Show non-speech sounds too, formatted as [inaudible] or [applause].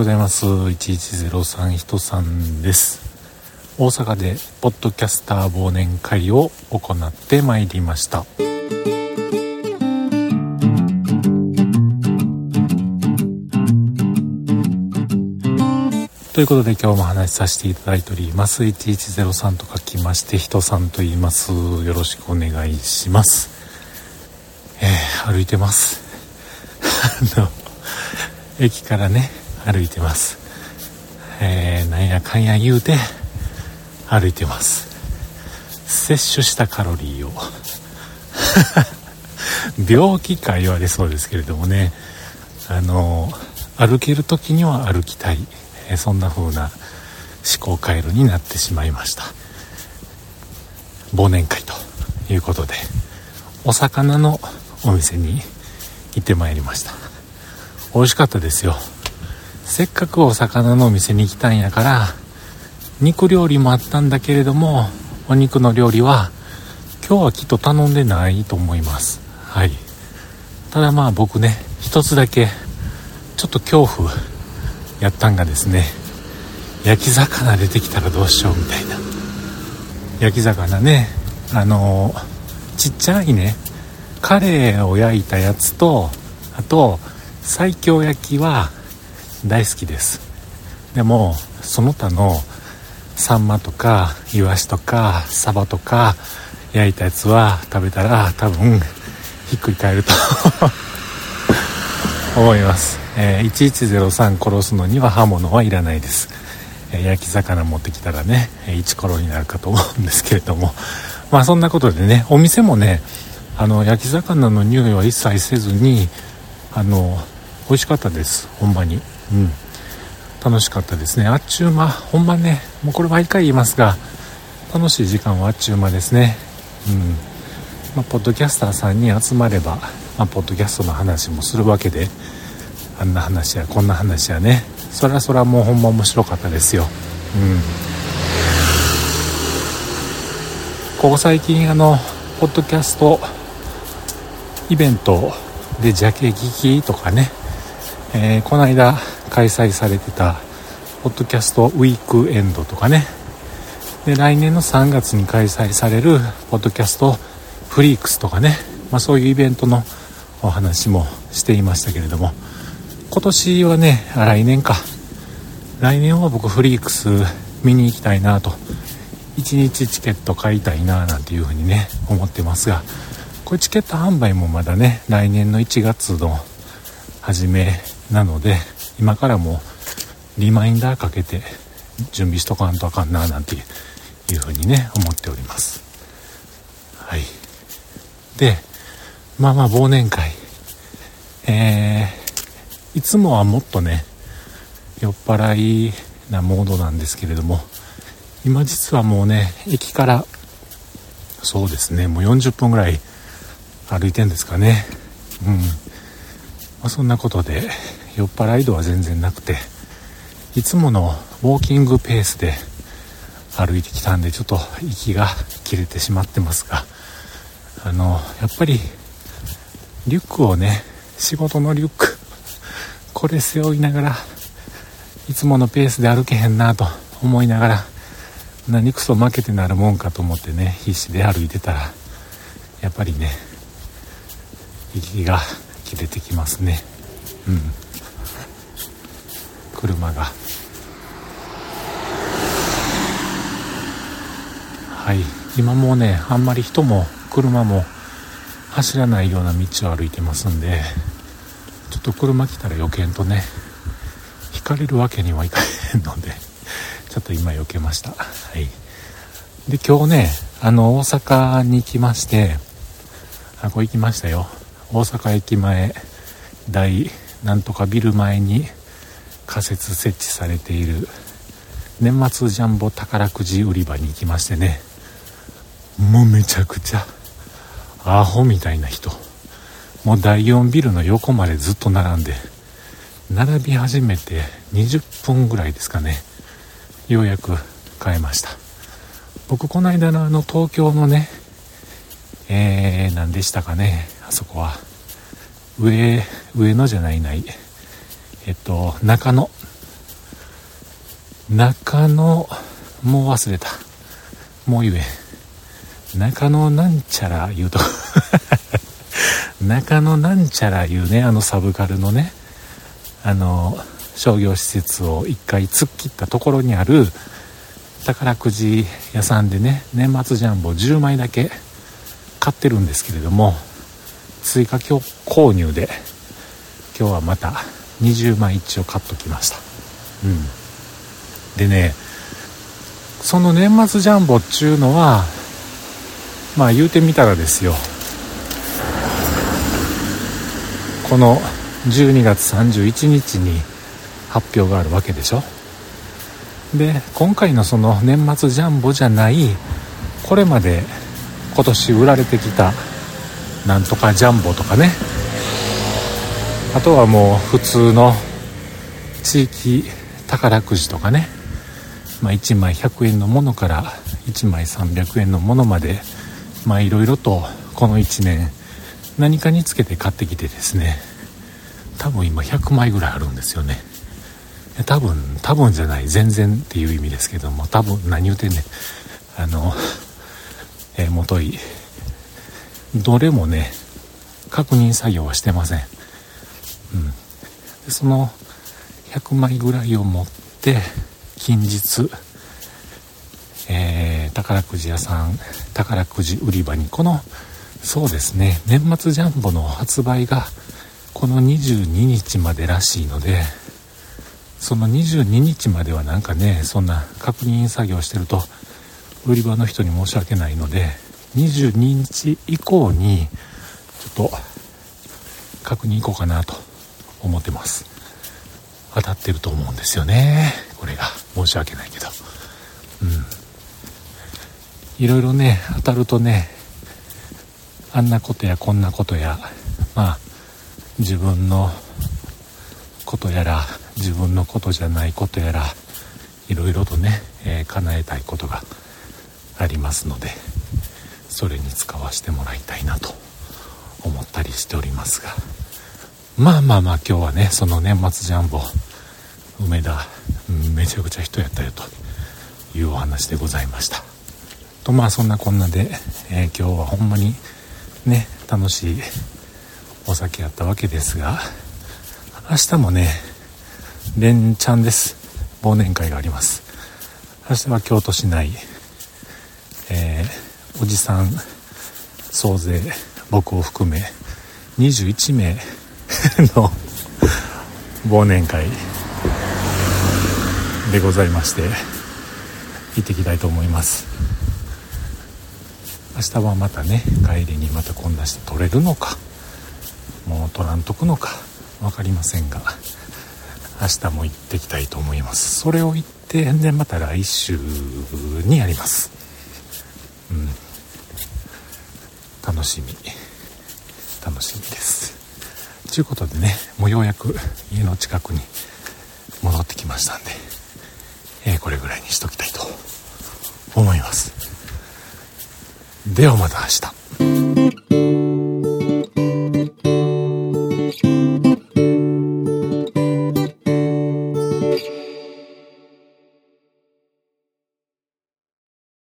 ようございます。1103人さんです。大阪でポッドキャスター忘年会を行ってまいりました。ということで今日も話しさせていただいております。1103と書きまして、人さんと言います。よろしくお願いします。えー、歩いてます。[laughs] あの、駅からね、歩いてます。えー、なんやかんや言うて、歩いてます。摂取したカロリーを。[laughs] 病気か言われそうですけれどもね、あの、歩ける時には歩きたい。えそんな風な思考回路になってしまいました。忘年会ということで、お魚のお店に行ってまいりました。美味しかったですよ。せっかくお魚のお店に来たんやから肉料理もあったんだけれどもお肉の料理は今日はきっと頼んでないと思います。はい。ただまあ僕ね一つだけちょっと恐怖やったんがですね焼き魚出てきたらどうしようみたいな。焼き魚ねあのちっちゃいねカレーを焼いたやつとあと西京焼きは大好きです。でもその他のサンマとかイワシとかサバとか焼いたやつは食べたら多分ひっくり返ると [laughs] 思います、えー、1103殺すのには刃物はいらないです、えー、焼き魚持ってきたらねイチコロになるかと思うんですけれども。まあそんなことでねお店もねあの焼き魚の匂いは一切せずにあの美味しかったです。ほんまに。うん。楽しかったですね。あっちゅう間ほんまねもうこれ毎回言いますが楽しい時間はあっちゅう間ですね。うん。まあ、ポッドキャスターさんに集まれば、まあ、ポッドキャストの話もするわけであんな話やこんな話やね。そりゃそりゃもうほんま面白かったですよ。うん。ここ最近あのポッドキャストイベントでジャケ聞きとかね。えー、この間開催されてたポッドキャストウィークエンドとかね。で来年の3月に開催されるポッドキャストフリークスとかね、まあ、そういうイベントのお話もしていましたけれども。今年はね来年か。来年は僕フリークス見に行きたいなと。1日チケット買いたいななんていうふうにね思ってますが。これチケット販売もまだね来年の1月の初めなので今からもリマインダーかけて準備しとかんとあかんななんていうふうにね思っております。はい。でまあまあ忘年会。えー、いつもはもっとね酔っ払いなモードなんですけれども今実はもうね駅からそうですねもう40分ぐらい歩いてんですかね。うん、まあ、そんなことで酔っ払い度は全然なくていつものウォーキングペースで歩いてきたんでちょっと息が切れてしまってますがあのやっぱりリュックをね仕事のリュックこれ背負いながらいつものペースで歩けへんなと思いながら何くそ負けてなるもんかと思ってね必死で歩いてたらやっぱりね息が切れてきますね。うん。車が。はい。今もうねあんまり人も車も走らないような道を歩いてますんでちょっと車来たら余計とね引かれるわけにはいかへんのでちょっと今避けました。はい。で今日ねあの大阪に行きましてあこれ行きましたよ。大阪駅前大なんとかビル前に仮設設置されている年末ジャンボ宝くじ売り場に行きましてねもうめちゃくちゃアホみたいな人。もう第4ビルの横までずっと並んで並び始めて20分ぐらいですかね。ようやく買えました。僕この間のあの東京のねえー、何でしたかねあそこは。上上野じゃないない。えっと中野。中野もう忘れた。もう言え。中野なんちゃら言うと。[laughs] 中野なんちゃら言うね。あのサブカルのね。あの商業施設を1回突っ切ったところにある宝くじ屋さんでね年末ジャンボ10枚だけ買ってるんですけれども追加購入で今日はまた20枚一応買っときました。うん。でねその年末ジャンボっちゅうのはまあ言うてみたらですよ。この12月31日に発表があるわけでしょ。で今回のその年末ジャンボじゃないこれまで今年売られてきたなんとかジャンボとかね。あとはもう普通の地域宝くじとかね、まあ、1枚100円のものから1枚300円のものまで。まあいろいろとこの1年何かにつけて買ってきてですね。多分今100枚ぐらいあるんですよね。多分多分じゃない全然っていう意味ですけども多分何言うてんねん。あのえ、もといどれもね確認作業はしてません、うん、でその100枚ぐらいを持って近日、えー、宝くじ屋さん宝くじ売り場にこのそうですね年末ジャンボの発売がこの22日までらしいのでその22日まではなんかねそんな確認作業してると売り場の人に申し訳ないので22日以降にちょっと確認行こうかなと思ってます。当たってると思うんですよね。これが。申し訳ないけど。うん。いろいろね当たるとねあんなことやこんなことやまあ自分のことやら自分のことじゃないことやらいろいろとね、えー、叶えたいことがありますのでそれに使わせてもらいたいなと思ったりしておりますが。まあまあまあ今日はねその年末ジャンボ梅田めちゃくちゃ人やったよというお話でございました。とまあそんなこんなで、えー、今日はほんまにね楽しいお酒やったわけですが明日もね連チャンです。忘年会があります。明日は京都市内えー、おじさん総勢僕を含め21名 [laughs] の忘年会でございまして行ってきたいと思います。明日はまたね帰りにまたこんなして取れるのかもう取らんとくのか分かりませんが明日も行ってきたいと思います。それを言ってでまた来週にやります。うん。楽しみ。楽しみです。ということでねもうようやく家の近くに戻ってきましたんで、えー、これぐらいにしときたいと思います。ではまた明日。